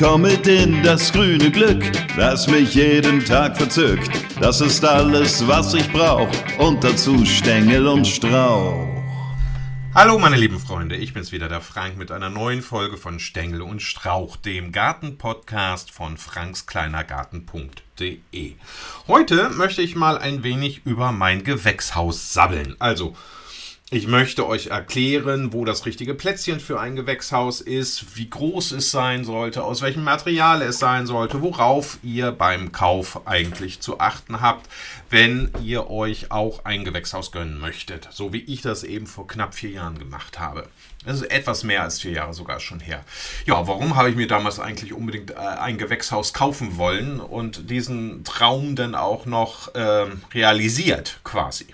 komm mit in das grüne Glück, das mich jeden Tag verzückt. Das ist alles, was ich brauch und dazu Stängel und Strauch. Hallo meine lieben Freunde, ich bin's wieder, der Frank mit einer neuen Folge von Stängel und Strauch, dem Gartenpodcast von frankskleinergarten.de. Heute möchte ich mal ein wenig über mein Gewächshaus sabbeln. Also, ich möchte euch erklären, wo das richtige Plätzchen für ein Gewächshaus ist, wie groß es sein sollte, aus welchem Material es sein sollte, worauf ihr beim Kauf eigentlich zu achten habt, wenn ihr euch auch ein Gewächshaus gönnen möchtet, so wie ich das eben vor knapp vier Jahren gemacht habe. Das ist etwas mehr als vier Jahre sogar schon her. Ja, warum habe ich mir damals eigentlich unbedingt äh, ein Gewächshaus kaufen wollen und diesen Traum dann auch noch äh, realisiert quasi?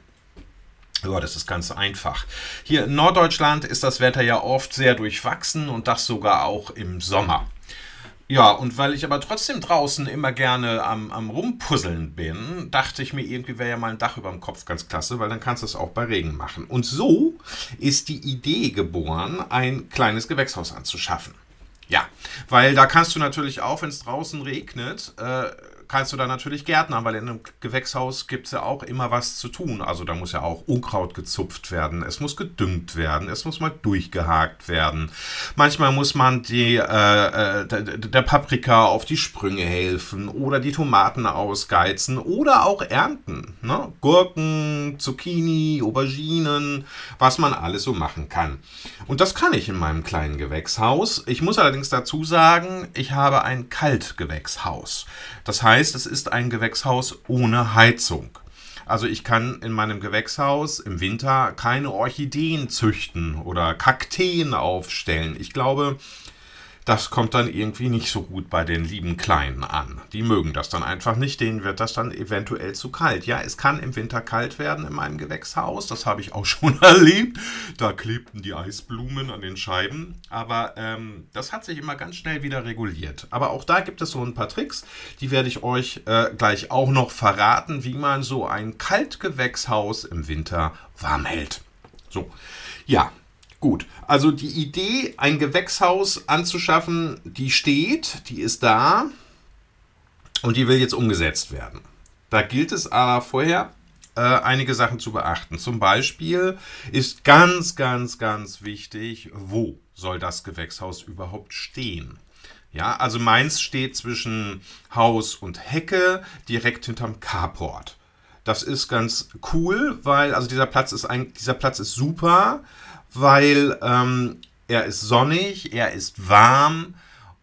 Ja, das ist ganz einfach. Hier in Norddeutschland ist das Wetter ja oft sehr durchwachsen und das sogar auch im Sommer. Ja, und weil ich aber trotzdem draußen immer gerne am, am Rumpuzzeln bin, dachte ich mir, irgendwie wäre ja mal ein Dach über dem Kopf ganz klasse, weil dann kannst du es auch bei Regen machen. Und so ist die Idee geboren, ein kleines Gewächshaus anzuschaffen. Ja, weil da kannst du natürlich auch, wenn es draußen regnet, äh, kannst du da natürlich Gärtnern, weil in einem Gewächshaus gibt es ja auch immer was zu tun. Also da muss ja auch Unkraut gezupft werden, es muss gedüngt werden, es muss mal durchgehakt werden. Manchmal muss man die, äh, äh, der Paprika auf die Sprünge helfen oder die Tomaten ausgeizen oder auch ernten. Ne? Gurken, Zucchini, Auberginen, was man alles so machen kann. Und das kann ich in meinem kleinen Gewächshaus. Ich muss allerdings dazu sagen, ich habe ein Kaltgewächshaus. Das heißt, heißt, es ist ein Gewächshaus ohne Heizung. Also ich kann in meinem Gewächshaus im Winter keine Orchideen züchten oder Kakteen aufstellen. Ich glaube, das kommt dann irgendwie nicht so gut bei den lieben Kleinen an. Die mögen das dann einfach nicht, denen wird das dann eventuell zu kalt. Ja, es kann im Winter kalt werden in meinem Gewächshaus, das habe ich auch schon erlebt. Da klebten die Eisblumen an den Scheiben, aber ähm, das hat sich immer ganz schnell wieder reguliert. Aber auch da gibt es so ein paar Tricks, die werde ich euch äh, gleich auch noch verraten, wie man so ein Kaltgewächshaus im Winter warm hält. So, ja, Gut, also die Idee, ein Gewächshaus anzuschaffen, die steht, die ist da und die will jetzt umgesetzt werden. Da gilt es aber vorher äh, einige Sachen zu beachten. Zum Beispiel ist ganz, ganz, ganz wichtig, wo soll das Gewächshaus überhaupt stehen? Ja, also meins steht zwischen Haus und Hecke direkt hinterm Carport. Das ist ganz cool, weil also dieser Platz ist ein, dieser Platz ist super, weil ähm, er ist sonnig, er ist warm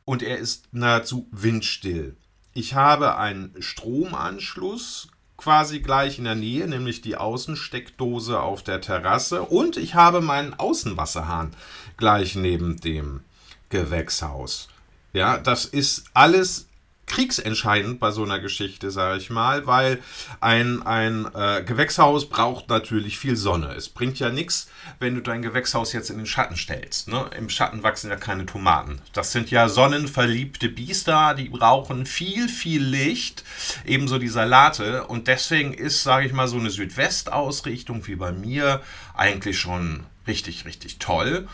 und er ist nahezu windstill. Ich habe einen Stromanschluss quasi gleich in der Nähe, nämlich die Außensteckdose auf der Terrasse und ich habe meinen Außenwasserhahn gleich neben dem Gewächshaus. Ja, das ist alles kriegsentscheidend bei so einer Geschichte, sage ich mal, weil ein, ein äh, Gewächshaus braucht natürlich viel Sonne. Es bringt ja nichts, wenn du dein Gewächshaus jetzt in den Schatten stellst. Ne? Im Schatten wachsen ja keine Tomaten. Das sind ja sonnenverliebte Biester, die brauchen viel, viel Licht, ebenso die Salate. Und deswegen ist, sage ich mal, so eine Südwestausrichtung wie bei mir eigentlich schon richtig, richtig toll.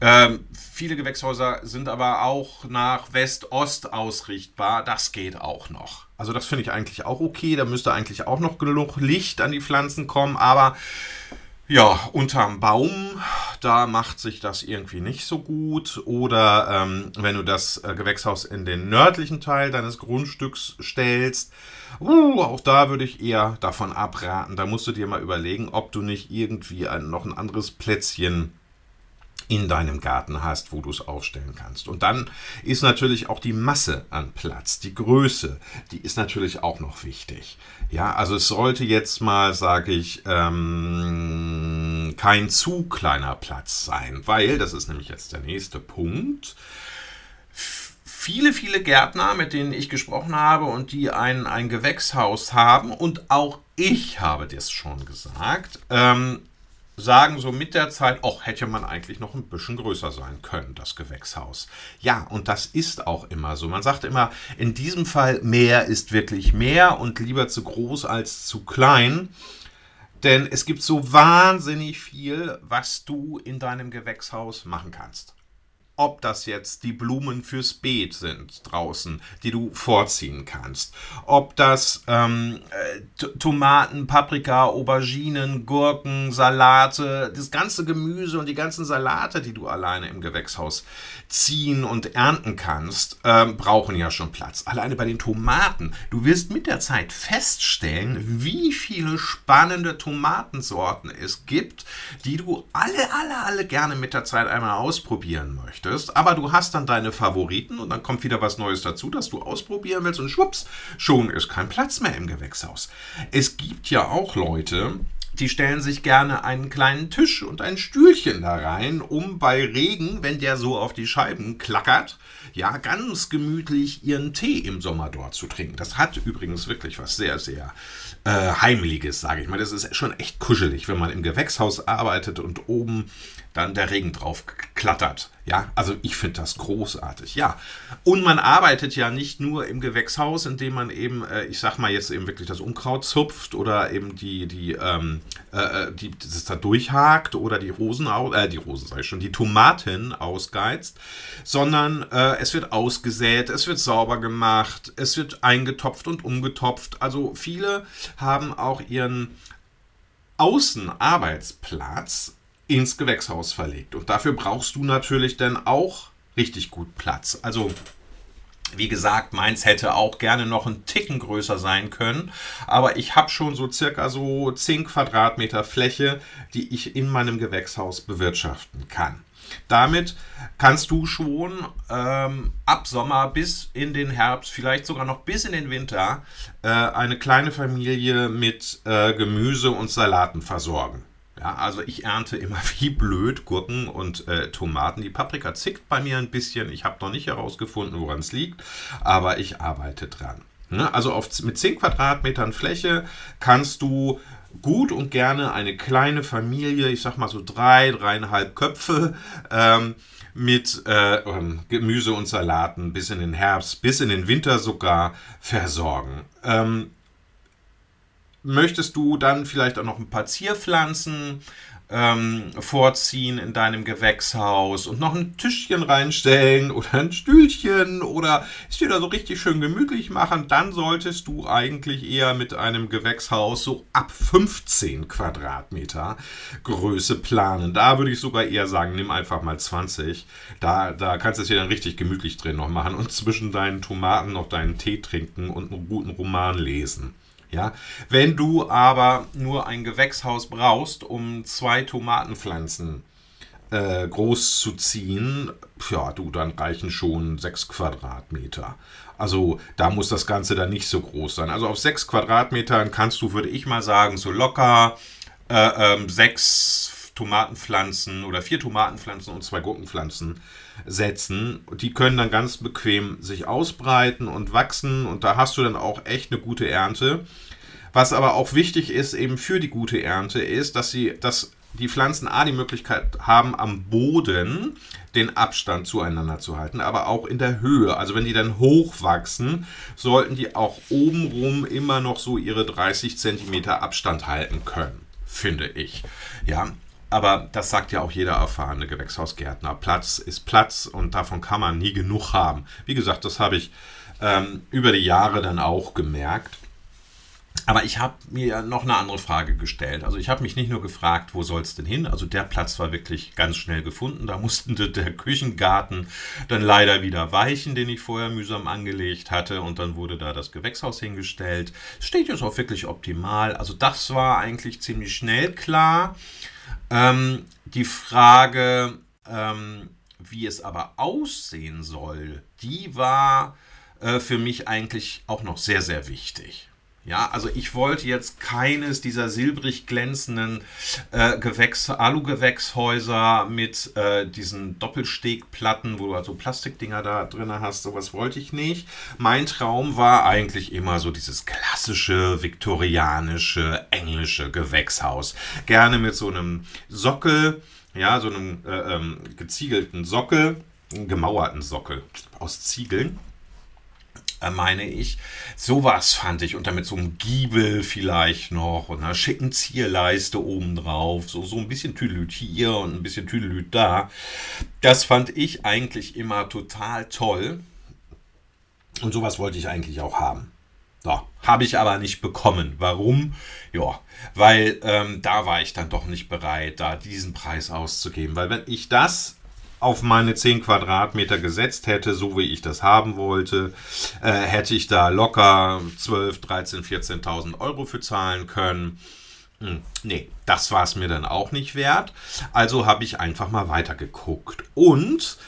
Ähm, viele Gewächshäuser sind aber auch nach West-Ost ausrichtbar. Das geht auch noch. Also das finde ich eigentlich auch okay. Da müsste eigentlich auch noch genug Licht an die Pflanzen kommen. Aber ja, unterm Baum, da macht sich das irgendwie nicht so gut. Oder ähm, wenn du das äh, Gewächshaus in den nördlichen Teil deines Grundstücks stellst, uh, auch da würde ich eher davon abraten. Da musst du dir mal überlegen, ob du nicht irgendwie ein, noch ein anderes Plätzchen in deinem Garten hast, wo du es aufstellen kannst. Und dann ist natürlich auch die Masse an Platz, die Größe, die ist natürlich auch noch wichtig. Ja, also es sollte jetzt mal, sage ich, ähm, kein zu kleiner Platz sein, weil, das ist nämlich jetzt der nächste Punkt, viele, viele Gärtner, mit denen ich gesprochen habe und die ein, ein Gewächshaus haben, und auch ich habe das schon gesagt, ähm, sagen so mit der Zeit, ach, hätte man eigentlich noch ein bisschen größer sein können, das Gewächshaus. Ja, und das ist auch immer so. Man sagt immer, in diesem Fall mehr ist wirklich mehr und lieber zu groß als zu klein. Denn es gibt so wahnsinnig viel, was du in deinem Gewächshaus machen kannst. Ob das jetzt die Blumen fürs Beet sind draußen, die du vorziehen kannst, ob das ähm, äh, Tomaten, Paprika, Auberginen, Gurken, Salate, das ganze Gemüse und die ganzen Salate, die du alleine im Gewächshaus ziehen und ernten kannst, ähm, brauchen ja schon Platz. Alleine bei den Tomaten. Du wirst mit der Zeit feststellen, wie viele spannende Tomatensorten es gibt, die du alle, alle, alle gerne mit der Zeit einmal ausprobieren möchtest. Aber du hast dann deine Favoriten und dann kommt wieder was Neues dazu, das du ausprobieren willst und schwupps, schon ist kein Platz mehr im Gewächshaus. Es gibt ja auch Leute, die stellen sich gerne einen kleinen Tisch und ein Stühlchen da rein, um bei Regen, wenn der so auf die Scheiben klackert, ja, ganz gemütlich ihren Tee im Sommer dort zu trinken. Das hat übrigens wirklich was sehr, sehr äh, Heimliches, sage ich mal. Das ist schon echt kuschelig, wenn man im Gewächshaus arbeitet und oben dann der Regen drauf klattert. Ja, also ich finde das großartig. Ja, und man arbeitet ja nicht nur im Gewächshaus, indem man eben, äh, ich sag mal jetzt eben wirklich das Unkraut zupft oder eben die die ähm, äh, äh die das da durchhakt oder die Rosen äh, die Rosen sag ich schon, die Tomaten ausgeizt, sondern äh, es wird ausgesät, es wird sauber gemacht, es wird eingetopft und umgetopft. Also viele haben auch ihren Außenarbeitsplatz ins Gewächshaus verlegt. Und dafür brauchst du natürlich dann auch richtig gut Platz. Also wie gesagt, meins hätte auch gerne noch einen Ticken größer sein können, aber ich habe schon so circa so 10 Quadratmeter Fläche, die ich in meinem Gewächshaus bewirtschaften kann. Damit kannst du schon ähm, ab Sommer bis in den Herbst, vielleicht sogar noch bis in den Winter, äh, eine kleine Familie mit äh, Gemüse und Salaten versorgen. Ja, also ich ernte immer wie blöd Gurken und äh, Tomaten. Die Paprika zickt bei mir ein bisschen. Ich habe noch nicht herausgefunden, woran es liegt, aber ich arbeite dran. Ne? Also auf, mit 10 Quadratmetern Fläche kannst du gut und gerne eine kleine Familie, ich sag mal so drei, dreieinhalb Köpfe, ähm, mit äh, ähm, Gemüse und Salaten bis in den Herbst, bis in den Winter sogar versorgen. Ähm, möchtest du dann vielleicht auch noch ein paar Zierpflanzen ähm, vorziehen in deinem Gewächshaus und noch ein Tischchen reinstellen oder ein Stühlchen oder es dir da so richtig schön gemütlich machen, dann solltest du eigentlich eher mit einem Gewächshaus so ab 15 Quadratmeter Größe planen. Da würde ich sogar eher sagen, nimm einfach mal 20. Da, da kannst du es dir dann richtig gemütlich drin noch machen und zwischen deinen Tomaten noch deinen Tee trinken und einen guten Roman lesen. Ja? Wenn du aber nur ein Gewächshaus brauchst, um zwei Tomatenpflanzen äh, groß zu ziehen, ja, du, dann reichen schon sechs Quadratmeter. Also da muss das Ganze dann nicht so groß sein. Also auf sechs Quadratmetern kannst du, würde ich mal sagen, so locker äh, ähm, sechs Tomatenpflanzen oder vier Tomatenpflanzen und zwei Gurkenpflanzen setzen. Die können dann ganz bequem sich ausbreiten und wachsen und da hast du dann auch echt eine gute Ernte. Was aber auch wichtig ist eben für die gute Ernte ist, dass sie, dass die Pflanzen A die Möglichkeit haben, am Boden den Abstand zueinander zu halten, aber auch in der Höhe. Also wenn die dann hochwachsen, sollten die auch obenrum immer noch so ihre 30 cm Abstand halten können, finde ich. Ja, aber das sagt ja auch jeder erfahrene Gewächshausgärtner. Platz ist Platz und davon kann man nie genug haben. Wie gesagt, das habe ich ähm, über die Jahre dann auch gemerkt. Aber ich habe mir noch eine andere Frage gestellt. Also ich habe mich nicht nur gefragt, wo soll es denn hin? Also der Platz war wirklich ganz schnell gefunden. Da mussten der Küchengarten dann leider wieder weichen, den ich vorher mühsam angelegt hatte. Und dann wurde da das Gewächshaus hingestellt. Steht jetzt auch wirklich optimal. Also das war eigentlich ziemlich schnell klar. Ähm, die Frage, ähm, wie es aber aussehen soll, die war äh, für mich eigentlich auch noch sehr, sehr wichtig. Ja, also ich wollte jetzt keines dieser silbrig glänzenden äh, Gewächs Alugewächshäuser mit äh, diesen Doppelstegplatten, wo du also Plastikdinger da drin hast. Sowas wollte ich nicht. Mein Traum war eigentlich immer so dieses klassische viktorianische englische Gewächshaus. Gerne mit so einem Sockel, ja, so einem äh, ähm, geziegelten Sockel, gemauerten Sockel aus Ziegeln meine ich. Sowas fand ich. Und damit so ein Giebel vielleicht noch und einer schicken Zierleiste obendrauf. So, so ein bisschen Tüdelüt hier und ein bisschen Tüdelüt da. Das fand ich eigentlich immer total toll. Und sowas wollte ich eigentlich auch haben. So, habe ich aber nicht bekommen. Warum? Ja, weil ähm, da war ich dann doch nicht bereit, da diesen Preis auszugeben. Weil wenn ich das auf meine 10 Quadratmeter gesetzt hätte, so wie ich das haben wollte, äh, hätte ich da locker 12, 13, 14.000 Euro für zahlen können. Hm, nee, das war es mir dann auch nicht wert. Also habe ich einfach mal weitergeguckt. Und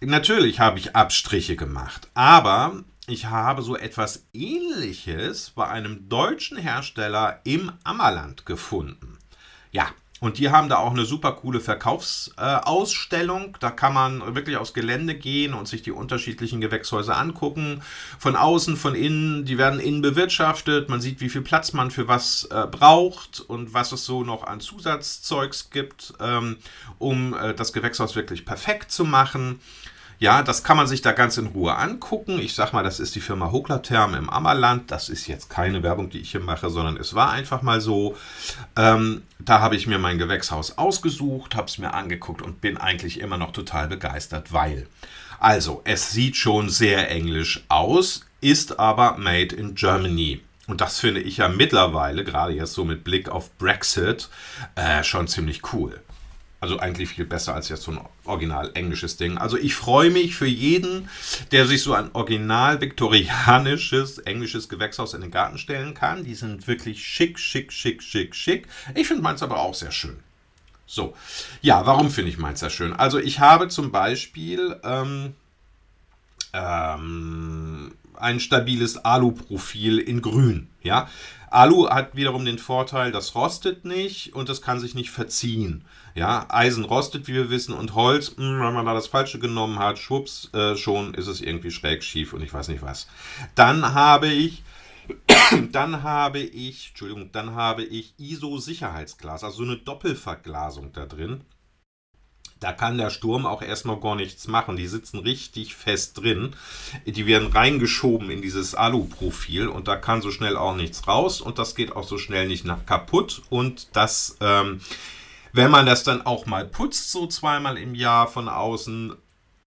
natürlich habe ich Abstriche gemacht. Aber ich habe so etwas Ähnliches bei einem deutschen Hersteller im Ammerland gefunden. Ja, und die haben da auch eine super coole Verkaufsausstellung. Äh, da kann man wirklich aufs Gelände gehen und sich die unterschiedlichen Gewächshäuser angucken. Von außen, von innen, die werden innen bewirtschaftet. Man sieht, wie viel Platz man für was äh, braucht und was es so noch an Zusatzzeugs gibt, ähm, um äh, das Gewächshaus wirklich perfekt zu machen. Ja, das kann man sich da ganz in Ruhe angucken. Ich sag mal, das ist die Firma Hoklatherm im Ammerland. Das ist jetzt keine Werbung, die ich hier mache, sondern es war einfach mal so. Ähm, da habe ich mir mein Gewächshaus ausgesucht, habe es mir angeguckt und bin eigentlich immer noch total begeistert, weil. Also, es sieht schon sehr englisch aus, ist aber made in Germany. Und das finde ich ja mittlerweile, gerade jetzt so mit Blick auf Brexit, äh, schon ziemlich cool. Also eigentlich viel besser als jetzt so ein original englisches Ding. Also ich freue mich für jeden, der sich so ein original viktorianisches englisches Gewächshaus in den Garten stellen kann. Die sind wirklich schick, schick, schick, schick, schick. Ich finde meins aber auch sehr schön. So, ja, warum finde ich meins sehr schön? Also ich habe zum Beispiel ähm, ähm, ein stabiles Aluprofil in grün. Ja, Alu hat wiederum den Vorteil, das rostet nicht und das kann sich nicht verziehen. Ja, Eisen rostet, wie wir wissen, und Holz, mh, hm, wenn man da das Falsche genommen hat, schwupps, äh, schon ist es irgendwie schräg schief und ich weiß nicht was. Dann habe ich, dann habe ich, Entschuldigung, dann habe ich ISO-Sicherheitsglas, also so eine Doppelverglasung da drin. Da kann der Sturm auch erstmal gar nichts machen. Die sitzen richtig fest drin. Die werden reingeschoben in dieses Alu-Profil und da kann so schnell auch nichts raus und das geht auch so schnell nicht nach kaputt. Und das, ähm, wenn man das dann auch mal putzt, so zweimal im Jahr von außen,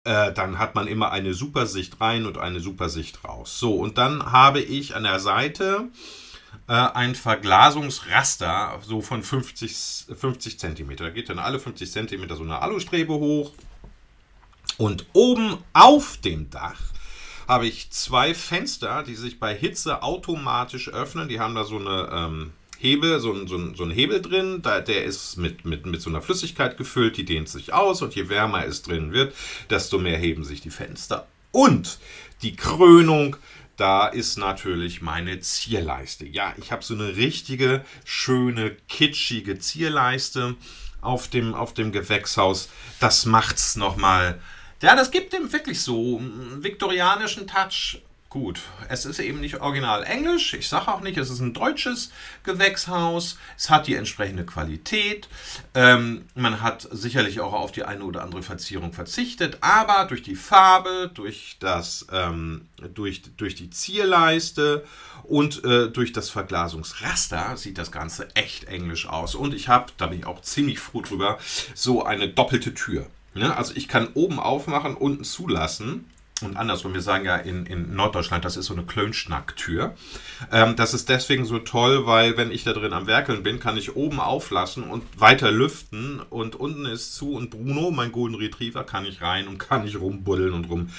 äh, dann hat man immer eine Supersicht rein und eine Supersicht raus. So, und dann habe ich an der Seite äh, ein Verglasungsraster so von 50, 50 cm. Da geht dann alle 50 cm so eine Alustrebe hoch. Und oben auf dem Dach habe ich zwei Fenster, die sich bei Hitze automatisch öffnen. Die haben da so eine ähm, Hebel, so so, so ein Hebel drin, da, der ist mit, mit, mit so einer Flüssigkeit gefüllt, die dehnt sich aus und je wärmer es drin wird, desto mehr heben sich die Fenster. Und die Krönung, da ist natürlich meine Zierleiste. Ja, ich habe so eine richtige, schöne, kitschige Zierleiste auf dem, auf dem Gewächshaus. Das macht's nochmal. Ja, das gibt dem wirklich so einen viktorianischen Touch. Gut, es ist eben nicht original Englisch. Ich sage auch nicht, es ist ein deutsches Gewächshaus. Es hat die entsprechende Qualität. Ähm, man hat sicherlich auch auf die eine oder andere Verzierung verzichtet, aber durch die Farbe, durch, das, ähm, durch, durch die Zierleiste und äh, durch das Verglasungsraster sieht das Ganze echt englisch aus. Und ich habe, da bin ich auch ziemlich froh drüber, so eine doppelte Tür. Ne? Also ich kann oben aufmachen, unten zulassen und andersrum, wir sagen ja in, in Norddeutschland, das ist so eine Klönschnacktür. Ähm, das ist deswegen so toll, weil wenn ich da drin am Werkeln bin, kann ich oben auflassen und weiter lüften und unten ist zu und Bruno, mein Golden Retriever, kann ich rein und kann ich rumbuddeln und rum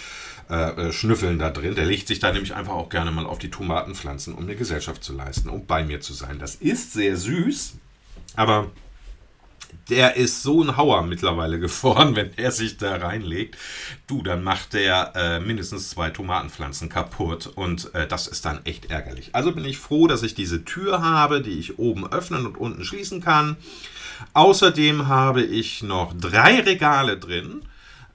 äh, äh, schnüffeln da drin. Der legt sich da nämlich einfach auch gerne mal auf die Tomatenpflanzen, um mir Gesellschaft zu leisten, um bei mir zu sein. Das ist sehr süß, aber der ist so ein Hauer mittlerweile geworden, wenn er sich da reinlegt. Du, dann macht der äh, mindestens zwei Tomatenpflanzen kaputt und äh, das ist dann echt ärgerlich. Also bin ich froh, dass ich diese Tür habe, die ich oben öffnen und unten schließen kann. Außerdem habe ich noch drei Regale drin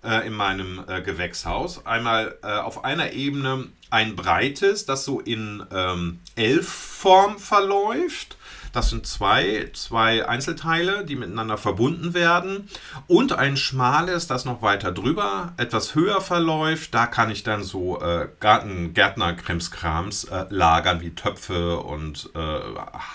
äh, in meinem äh, Gewächshaus. Einmal äh, auf einer Ebene ein breites, das so in ähm, Elfform verläuft Das sind zwei, zwei Einzelteile, die miteinander verbunden werden. Und ein schmales, das noch weiter drüber, etwas höher verläuft. Da kann ich dann so äh, Garten, Gärtnerkrimskrams äh, lagern, wie Töpfe und äh,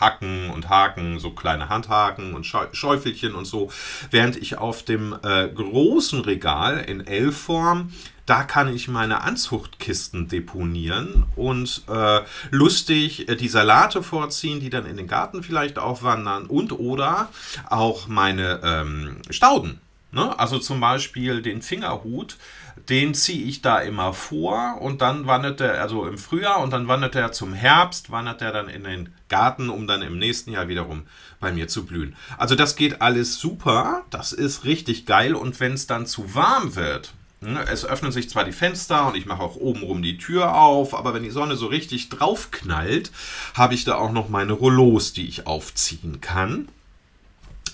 Hacken und Haken, so kleine Handhaken und Schäufelchen und so. Während ich auf dem äh, großen Regal in L-Form da kann ich meine Anzuchtkisten deponieren und äh, lustig äh, die Salate vorziehen, die dann in den Garten vielleicht aufwandern und oder auch meine ähm, Stauden. Ne? Also zum Beispiel den Fingerhut, den ziehe ich da immer vor und dann wandert er, also im Frühjahr und dann wandert er zum Herbst, wandert er dann in den Garten, um dann im nächsten Jahr wiederum bei mir zu blühen. Also das geht alles super, das ist richtig geil und wenn es dann zu warm wird, es öffnen sich zwar die Fenster und ich mache auch obenrum die Tür auf, aber wenn die Sonne so richtig drauf knallt, habe ich da auch noch meine Rollos, die ich aufziehen kann.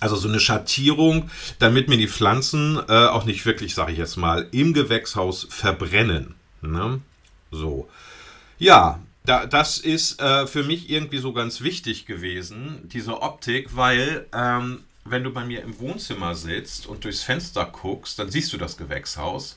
Also so eine Schattierung, damit mir die Pflanzen äh, auch nicht wirklich, sage ich jetzt mal, im Gewächshaus verbrennen. Ne? So. Ja, da, das ist äh, für mich irgendwie so ganz wichtig gewesen, diese Optik, weil ähm, wenn du bei mir im Wohnzimmer sitzt und durchs Fenster guckst, dann siehst du das Gewächshaus.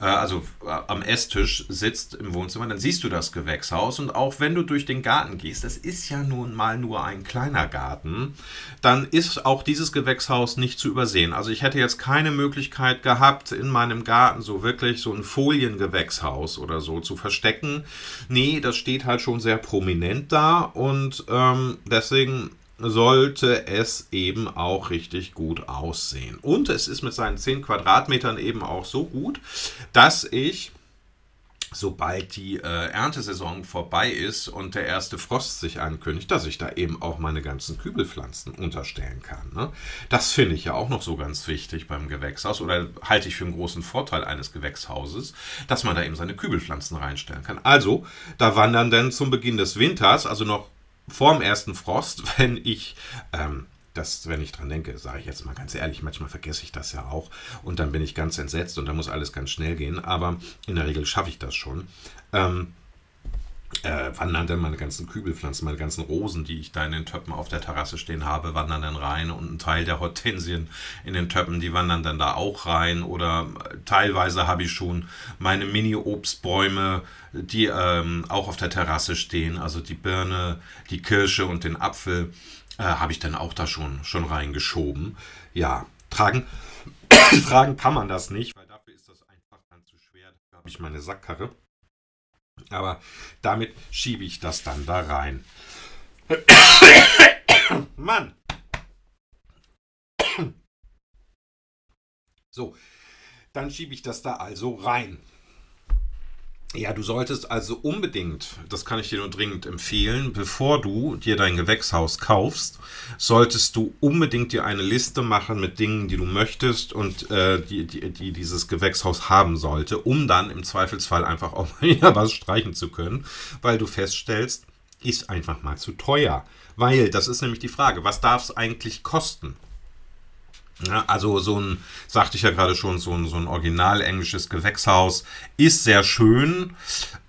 Äh, also äh, am Esstisch sitzt im Wohnzimmer, dann siehst du das Gewächshaus. Und auch wenn du durch den Garten gehst, das ist ja nun mal nur ein kleiner Garten, dann ist auch dieses Gewächshaus nicht zu übersehen. Also ich hätte jetzt keine Möglichkeit gehabt, in meinem Garten so wirklich so ein Foliengewächshaus oder so zu verstecken. Nee, das steht halt schon sehr prominent da und ähm, deswegen sollte es eben auch richtig gut aussehen. Und es ist mit seinen 10 Quadratmetern eben auch so gut, dass ich sobald die äh, Erntesaison vorbei ist und der erste Frost sich ankündigt, dass ich da eben auch meine ganzen Kübelpflanzen unterstellen kann. Ne? Das finde ich ja auch noch so ganz wichtig beim Gewächshaus oder halte ich für einen großen Vorteil eines Gewächshauses, dass man da eben seine Kübelpflanzen reinstellen kann. Also, da wandern dann zum Beginn des Winters, also noch vorm ersten Frost, wenn ich ähm, das, wenn ich dran denke, sage ich jetzt mal ganz ehrlich, manchmal vergesse ich das ja auch und dann bin ich ganz entsetzt und dann muss alles ganz schnell gehen, aber in der Regel schaffe ich das schon. Ähm, äh, wandern dann meine ganzen Kübelpflanzen, meine ganzen Rosen, die ich da in den Töpfen auf der Terrasse stehen habe, wandern dann rein und ein Teil der Hortensien in den Töpfen, die wandern dann da auch rein oder äh, teilweise habe ich schon meine Mini-Obstbäume, die ähm, auch auf der Terrasse stehen, also die Birne, die Kirsche und den Apfel, äh, habe ich dann auch da schon, schon reingeschoben. Ja, tragen, tragen kann man das nicht, weil dafür ist das einfach dann zu schwer. Da habe ich meine Sackkarre. Aber damit schiebe ich das dann da rein. Mann! So, dann schiebe ich das da also rein. Ja, du solltest also unbedingt, das kann ich dir nur dringend empfehlen, bevor du dir dein Gewächshaus kaufst, solltest du unbedingt dir eine Liste machen mit Dingen, die du möchtest und äh, die, die, die dieses Gewächshaus haben sollte, um dann im Zweifelsfall einfach auch mal was streichen zu können, weil du feststellst, ist einfach mal zu teuer. Weil, das ist nämlich die Frage, was darf es eigentlich kosten? Ja, also so ein, sagte ich ja gerade schon, so ein, so ein original englisches Gewächshaus ist sehr schön.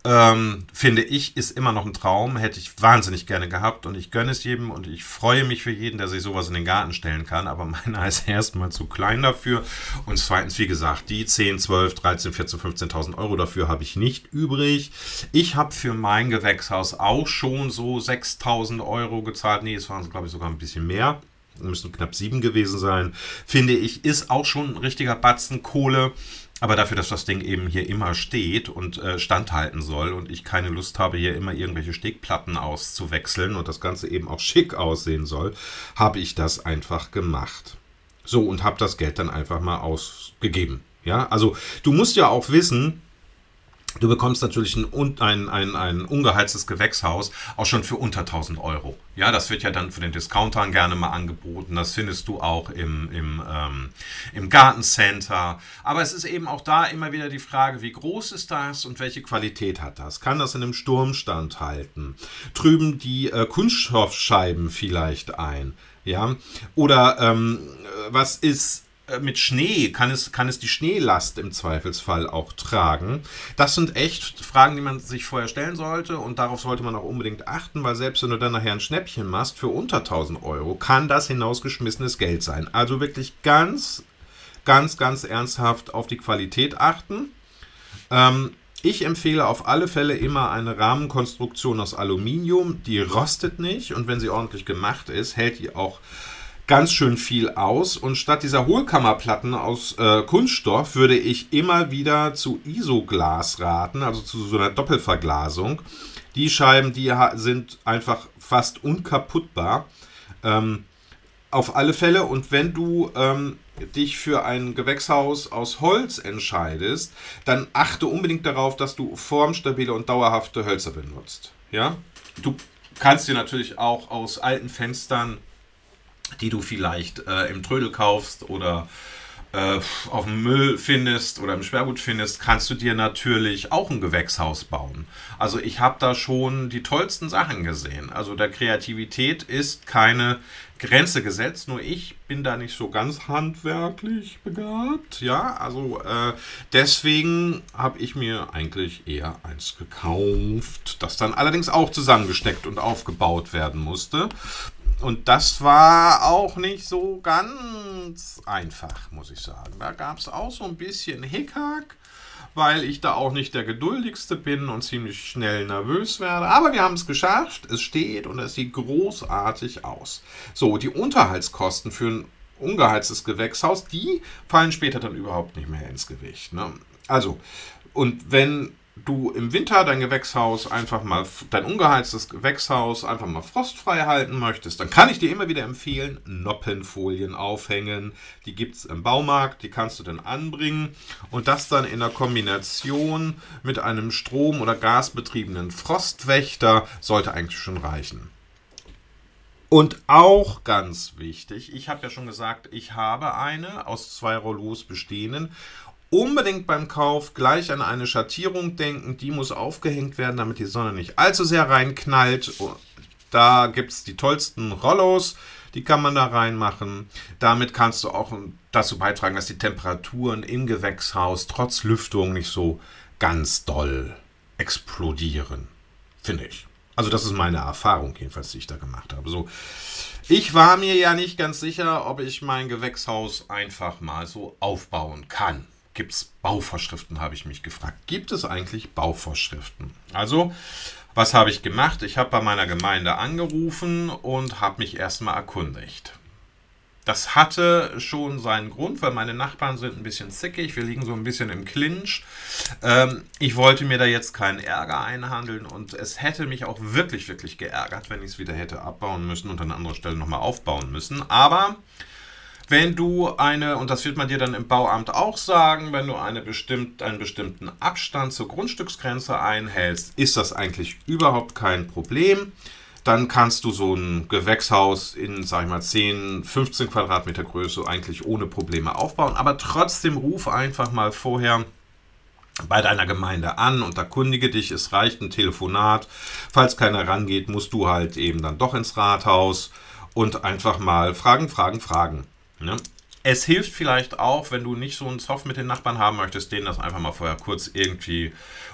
Ähm, finde ich, ist immer noch ein Traum. Hätte ich wahnsinnig gerne gehabt und ich gönne es jedem und ich freue mich für jeden, der sich sowas in den Garten stellen kann. Aber meiner ist erstmal zu klein dafür. Und zweitens, wie gesagt, die 10, 12, 13, 14, 15.000 Euro dafür habe ich nicht übrig. Ich habe für mein Gewächshaus auch schon so 6.000 Euro gezahlt. Nee, es waren, glaube ich, sogar ein bisschen mehr müssen knapp sieben gewesen sein, finde ich, ist auch schon ein richtiger Batzen Kohle. Aber dafür, dass das Ding eben hier immer steht und äh, standhalten soll und ich keine Lust habe, hier immer irgendwelche Stegplatten auszuwechseln und das Ganze eben auch schick aussehen soll, habe ich das einfach gemacht. So, und habe das Geld dann einfach mal ausgegeben. Ja, also du musst ja auch wissen, Du bekommst natürlich ein, ein, ein, ein ungeheiztes Gewächshaus auch schon für unter 1000 Euro. Ja, das wird ja dann für den Discountern gerne mal angeboten. Das findest du auch im, im, ähm, im Gartencenter. Aber es ist eben auch da immer wieder die Frage, wie groß ist das und welche Qualität hat das? Kann das in einem Sturm standhalten? Trüben die äh, Kunststoffscheiben vielleicht ein? Ja, oder ähm, was ist äh, mit Schnee kann es, kann es die Schneelast im Zweifelsfall auch tragen? Das sind echt Fragen, die man sich vorher stellen sollte und darauf sollte man auch unbedingt achten, weil selbst wenn du dann nachher ein Schnäppchen machst für unter 1000 Euro, kann das hinausgeschmissenes Geld sein. Also wirklich ganz, ganz, ganz ernsthaft auf die Qualität achten. Ähm, ich empfehle auf alle Fälle immer eine Rahmenkonstruktion aus Aluminium. Die rostet nicht und wenn sie ordentlich gemacht ist, hält die auch ganz schön viel aus. Und statt dieser Hohlkammerplatten aus äh, Kunststoff würde ich immer wieder zu Isoglas raten, also zu so einer Doppelverglasung. Die Scheiben, die sind einfach fast unkaputtbar. Ähm, auf alle Fälle. Und wenn du ähm, dich für ein Gewächshaus aus Holz entscheidest, dann achte unbedingt darauf, dass du formstabile und dauerhafte Hölzer benutzt. Ja? Du kannst dir natürlich auch aus alten Fenstern, die du vielleicht äh, im Trödel kaufst oder äh, auf dem Müll findest oder im Sperrgut findest, kannst du dir natürlich auch ein Gewächshaus bauen. Also ich habe da schon die tollsten Sachen gesehen. Also der Kreativität ist keine Grenze gesetzt, nur ich bin da nicht so ganz handwerklich begabt. Ja, also äh, deswegen habe ich mir eigentlich eher eins gekauft, das dann allerdings auch zusammengesteckt und aufgebaut werden musste. Und das war auch nicht so ganz einfach, muss ich sagen. Da gab es auch so ein bisschen Hickhack weil ich da auch nicht der geduldigste bin und ziemlich schnell nervös werde. Aber wir haben es geschafft. Es steht und es sieht großartig aus. So, die Unterhaltskosten für ein ungeheiztes Gewächshaus, die fallen später dann überhaupt nicht mehr ins Gewicht. Ne? Also, und wenn du im Winter dein Gewächshaus einfach mal, dein ungeheiztes Gewächshaus einfach mal frostfrei halten möchtest, dann kann ich dir immer wieder empfehlen, Noppenfolien aufhängen. Die gibt es im Baumarkt, die kannst du dann anbringen und das dann in der Kombination mit einem Strom- oder Gasbetriebenen Frostwächter sollte eigentlich schon reichen. Und auch ganz wichtig, ich habe ja schon gesagt, ich habe eine aus zwei Rollos bestehenden unbedingt beim Kauf gleich an eine Schattierung denken. Die muss aufgehängt werden, damit die Sonne nicht allzu sehr reinknallt. Da gibt es die tollsten Rollos, die kann man da reinmachen. Damit kannst du auch dazu beitragen, dass die Temperaturen im Gewächshaus trotz Lüftung nicht so ganz doll explodieren. Finde ich. Also das ist meine Erfahrung jedenfalls, die ich da gemacht habe. So, ich war mir ja nicht ganz sicher, ob ich mein Gewächshaus einfach mal so aufbauen kann gibt es Bauvorschriften, habe ich mich gefragt. Gibt es eigentlich Bauvorschriften? Also, was habe ich gemacht? Ich habe bei meiner Gemeinde angerufen und habe mich erstmal erkundigt. Das hatte schon seinen Grund, weil meine Nachbarn sind ein bisschen zickig, wir liegen so ein bisschen im Clinch. Ähm, ich wollte mir da jetzt keinen Ärger einhandeln und es hätte mich auch wirklich, wirklich geärgert, wenn ich es wieder hätte abbauen müssen und an anderer Stelle nochmal aufbauen müssen. Aber wenn du eine, und das wird man dir dann im Bauamt auch sagen, wenn du eine bestimmt, einen bestimmten Abstand zur Grundstücksgrenze einhältst, ist das eigentlich überhaupt kein Problem. Dann kannst du so ein Gewächshaus in, sag ich mal, 10, 15 Quadratmeter Größe eigentlich ohne Probleme aufbauen. Aber trotzdem ruf einfach mal vorher bei deiner Gemeinde an und erkundige dich. Es reicht ein Telefonat. Falls keiner rangeht, musst du halt eben dann doch ins Rathaus und einfach mal fragen, fragen, fragen. Ne? Es hilft vielleicht auch, wenn du nicht so einen Zoff mit den Nachbarn haben möchtest, denen das einfach mal vorher kurz irgendwie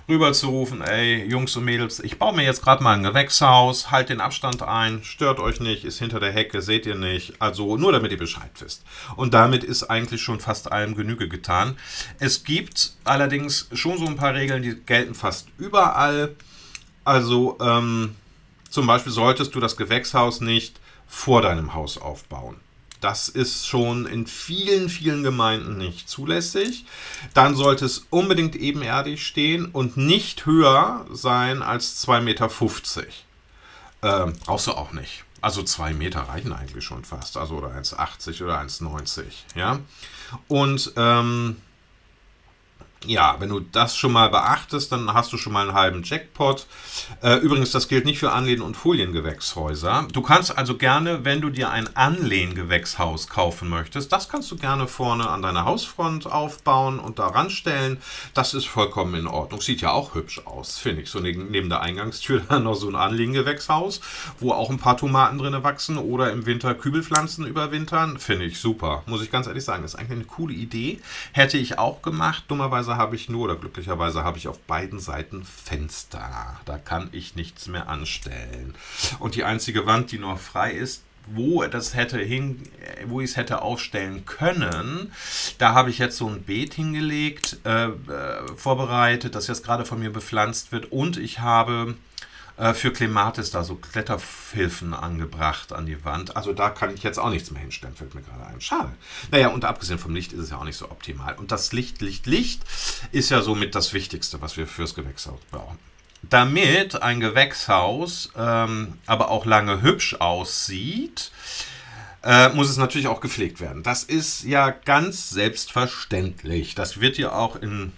rüberzurufen. Ey, Jungs und Mädels, ich baue mir jetzt gerade mal ein Gewächshaus, halt den Abstand ein, stört euch nicht, ist hinter der Hecke, seht ihr nicht. Also nur damit ihr Bescheid wisst. Und damit ist eigentlich schon fast allem Genüge getan. Es gibt allerdings schon so ein paar Regeln, die gelten fast überall. Also ähm, zum Beispiel solltest du das Gewächshaus nicht vor deinem Haus aufbauen. Das ist schon in vielen, vielen Gemeinden nicht zulässig. Dann sollte es unbedingt ebenerdig stehen und nicht höher sein als 2,50 Meter. Ähm, brauchst du auch nicht. Also 2 Meter reichen eigentlich schon fast. Also oder 1,80 oder 1,90. Ja. Und ähm, ja, wenn du das schon mal beachtest, dann hast du schon mal einen halben Jackpot. Äh, übrigens, das gilt nicht für Anlehn- und Foliengewächshäuser. Du kannst also gerne, wenn du dir ein Anlehngewächshaus kaufen möchtest, das kannst du gerne vorne an deiner Hausfront aufbauen und da ranstellen. Das ist vollkommen in Ordnung. Sieht ja auch hübsch aus, finde ich. So neben, neben der Eingangstür dann noch so ein Anlehngewächshaus, wo auch ein paar Tomaten drin wachsen oder im Winter Kübelpflanzen überwintern. Finde ich super. Muss ich ganz ehrlich sagen, das ist eigentlich eine coole Idee. Hätte ich auch gemacht. Dummerweise Habe ich nur, oder glücklicherweise habe ich auf beiden Seiten Fenster. Da kann ich nichts mehr anstellen. Und die einzige Wand, die noch frei ist, wo das hätte hin, wo ich es hätte aufstellen können, da habe ich jetzt so ein Beet hingelegt, äh, äh, vorbereitet, das jetzt gerade von mir bepflanzt wird. Und ich habe äh, für Clematis da so Kletterhilfen angebracht an die Wand. Also da kann ich jetzt auch nichts mehr hinstellen, fällt mir gerade ein. Schade. Naja, und abgesehen vom Licht ist es ja auch nicht so optimal. Und das Licht, Licht, Licht ist ja somit das Wichtigste, was wir fürs Gewächshaus brauchen. Damit ein Gewächshaus ähm, aber auch lange hübsch aussieht, äh, muss es natürlich auch gepflegt werden. Das ist ja ganz selbstverständlich. Das wird ja auch in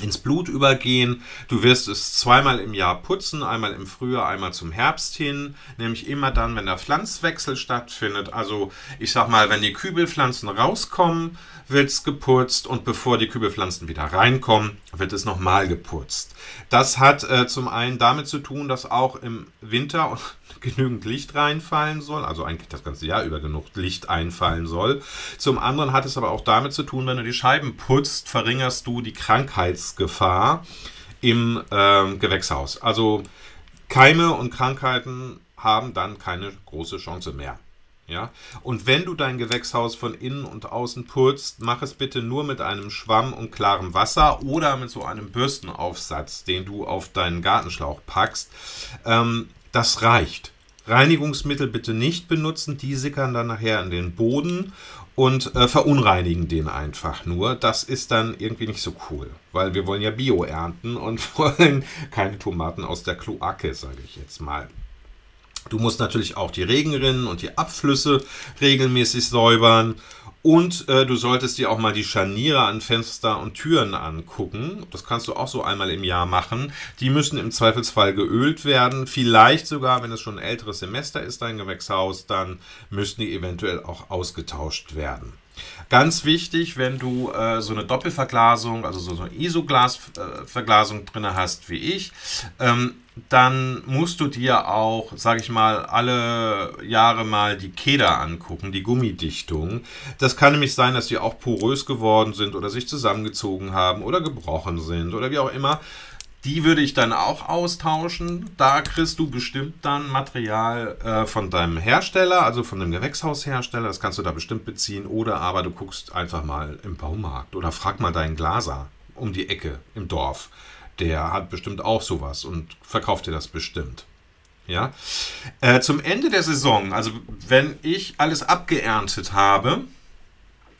ins Blut übergehen. Du wirst es zweimal im Jahr putzen, einmal im Frühjahr, einmal zum Herbst hin, nämlich immer dann, wenn der Pflanzwechsel stattfindet. Also ich sag mal, wenn die Kübelpflanzen rauskommen, wird es geputzt und bevor die Kübelpflanzen wieder reinkommen, wird es nochmal geputzt. Das hat äh, zum einen damit zu tun, dass auch im Winter genügend Licht reinfallen soll, also eigentlich das ganze Jahr über genug Licht einfallen soll. Zum anderen hat es aber auch damit zu tun, wenn du die Scheiben putzt, verringerst du die Krankheitsgefahr im äh, Gewächshaus. Also Keime und Krankheiten haben dann keine große Chance mehr. Ja? Und wenn du dein Gewächshaus von innen und außen putzt, mach es bitte nur mit einem Schwamm und klarem Wasser oder mit so einem Bürstenaufsatz, den du auf deinen Gartenschlauch packst. Ähm, das reicht. Reinigungsmittel bitte nicht benutzen, die sickern dann nachher in den Boden und äh, verunreinigen den einfach nur. Das ist dann irgendwie nicht so cool, weil wir wollen ja Bio ernten und wollen keine Tomaten aus der Kloake, sage ich jetzt mal. Du musst natürlich auch die Regenrinnen und die Abflüsse regelmäßig säubern und äh, du solltest dir auch mal die Scharniere an Fenster und Türen angucken. Das kannst du auch so einmal im Jahr machen. Die müssen im Zweifelsfall geölt werden. Vielleicht sogar, wenn es schon ein älteres Semester ist, dein Gewächshaus, dann müssten die eventuell auch ausgetauscht werden. Ganz wichtig, wenn du äh, so eine Doppelverglasung, also so, eine Isoglasverglasung äh, drin hast wie ich, ähm, dann musst du dir auch, sag ich mal, alle Jahre mal die Keder angucken, die Gummidichtung. Das kann nämlich sein, dass die auch porös geworden sind oder sich zusammengezogen haben oder gebrochen sind oder wie auch immer. Die würde ich dann auch austauschen. Da kriegst du bestimmt dann Material äh, von deinem Hersteller, also von dem Gewächshaushersteller. Das kannst du da bestimmt beziehen. Oder aber du guckst einfach mal im Baumarkt oder frag mal deinen Glaser um die Ecke im Dorf. Der hat bestimmt auch sowas und verkauft dir das bestimmt. Ja. Äh, zum Ende der Saison, also wenn ich alles abgeerntet habe,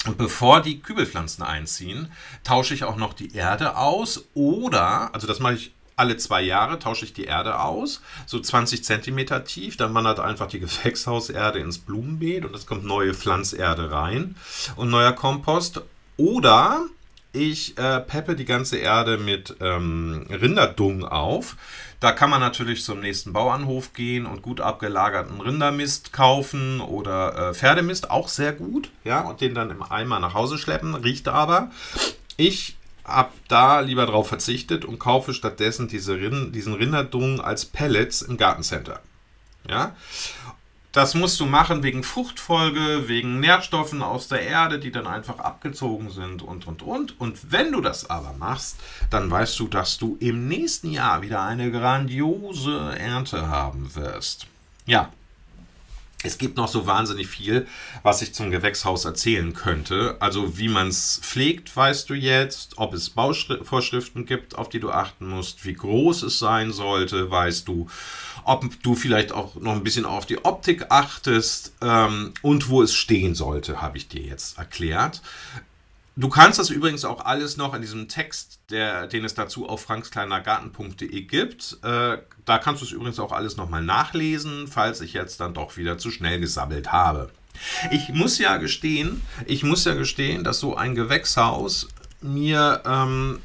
und bevor die Kübelpflanzen einziehen, tausche ich auch noch die Erde aus oder, also das mache ich alle zwei Jahre, tausche ich die Erde aus, so 20 Zentimeter tief, dann wandert einfach die Gewächshauserde ins Blumenbeet und es kommt neue Pflanzerde rein und neuer Kompost. Oder ich äh, peppe die ganze Erde mit ähm, Rinderdung auf. Da kann man natürlich zum nächsten Bauernhof gehen und gut abgelagerten Rindermist kaufen oder äh, Pferdemist, auch sehr gut, ja, und den dann im Eimer nach Hause schleppen, riecht aber. Ich habe da lieber drauf verzichtet und kaufe stattdessen diese Rind diesen Rinderdung als Pellets im Gartencenter. Ja, das musst du machen wegen Fruchtfolge, wegen Nährstoffen aus der Erde, die dann einfach abgezogen sind und, und, und. Und wenn du das aber machst, dann weißt du, dass du im nächsten Jahr wieder eine grandiose Ernte haben wirst. Ja, es gibt noch so wahnsinnig viel, was ich zum Gewächshaus erzählen könnte. Also wie man es pflegt, weißt du jetzt. Ob es Bauvorschriften gibt, auf die du achten musst. Wie groß es sein sollte, weißt du. Ob du vielleicht auch noch ein bisschen auf die Optik achtest. Ähm, und wo es stehen sollte, habe ich dir jetzt erklärt. Du kannst das übrigens auch alles noch in diesem Text, der, den es dazu auf frankskleinergarten.de gibt. Äh, da kannst du es übrigens auch alles nochmal nachlesen, falls ich jetzt dann doch wieder zu schnell gesammelt habe. Ich muss ja gestehen, ich muss ja gestehen, dass so ein Gewächshaus mir ähm,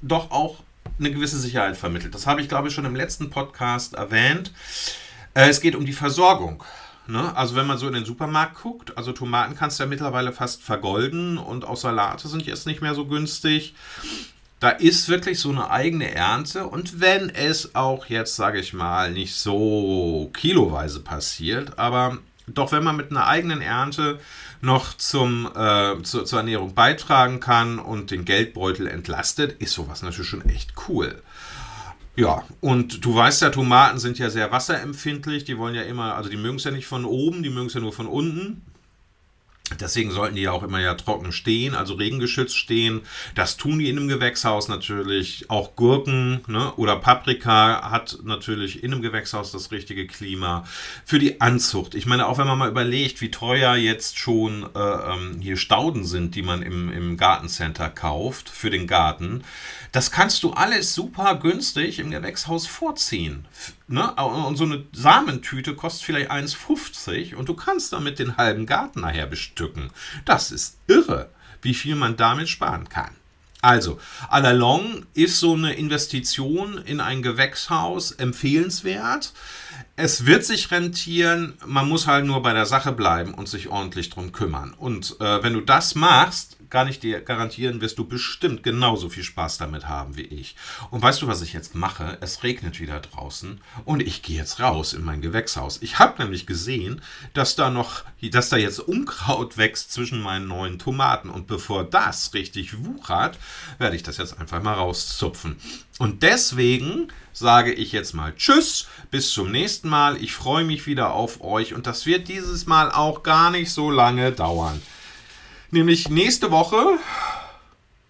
doch auch eine gewisse Sicherheit vermittelt. Das habe ich, glaube ich, schon im letzten Podcast erwähnt. Äh, es geht um die Versorgung. Ne? Also wenn man so in den Supermarkt guckt, also Tomaten kannst du ja mittlerweile fast vergolden und auch Salate sind jetzt nicht mehr so günstig. Da ist wirklich so eine eigene Ernte und wenn es auch jetzt, sage ich mal, nicht so kiloweise passiert, aber doch wenn man mit einer eigenen Ernte noch zum, äh, zu, zur Ernährung beitragen kann und den Geldbeutel entlastet, ist sowas natürlich schon echt cool. Ja, und du weißt ja, Tomaten sind ja sehr wasserempfindlich. Die wollen ja immer, also die mögen es ja nicht von oben, die mögen es ja nur von unten. Deswegen sollten die ja auch immer ja trocken stehen, also regengeschützt stehen. Das tun die in einem Gewächshaus natürlich. Auch Gurken ne? oder Paprika hat natürlich in einem Gewächshaus das richtige Klima. Für die Anzucht. Ich meine, auch wenn man mal überlegt, wie teuer jetzt schon äh, ähm, hier Stauden sind, die man im, im Gartencenter kauft für den Garten. Das kannst du alles super günstig im Gewächshaus vorziehen. Ne? Und so eine Samentüte kostet vielleicht 1,50 und du kannst damit den halben Garten nachher bestücken. Das ist irre, wie viel man damit sparen kann. Also, à la longue ist so eine Investition in ein Gewächshaus empfehlenswert. Es wird sich rentieren, man muss halt nur bei der Sache bleiben und sich ordentlich drum kümmern. Und äh, wenn du das machst, kann ich dir garantieren, wirst du bestimmt genauso viel Spaß damit haben wie ich. Und weißt du, was ich jetzt mache? Es regnet wieder draußen und ich gehe jetzt raus in mein Gewächshaus. Ich habe nämlich gesehen, dass da noch, dass da jetzt Unkraut wächst zwischen meinen neuen Tomaten. Und bevor das richtig wuchert, werde ich das jetzt einfach mal rauszupfen. Und deswegen sage ich jetzt mal Tschüss, bis zum nächsten Mal. Ich freue mich wieder auf euch und das wird dieses Mal auch gar nicht so lange dauern. Nämlich nächste Woche,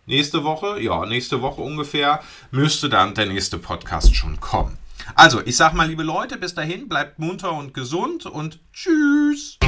nächste Woche, ja, nächste Woche ungefähr, müsste dann der nächste Podcast schon kommen. Also, ich sag mal, liebe Leute, bis dahin, bleibt munter und gesund und tschüss.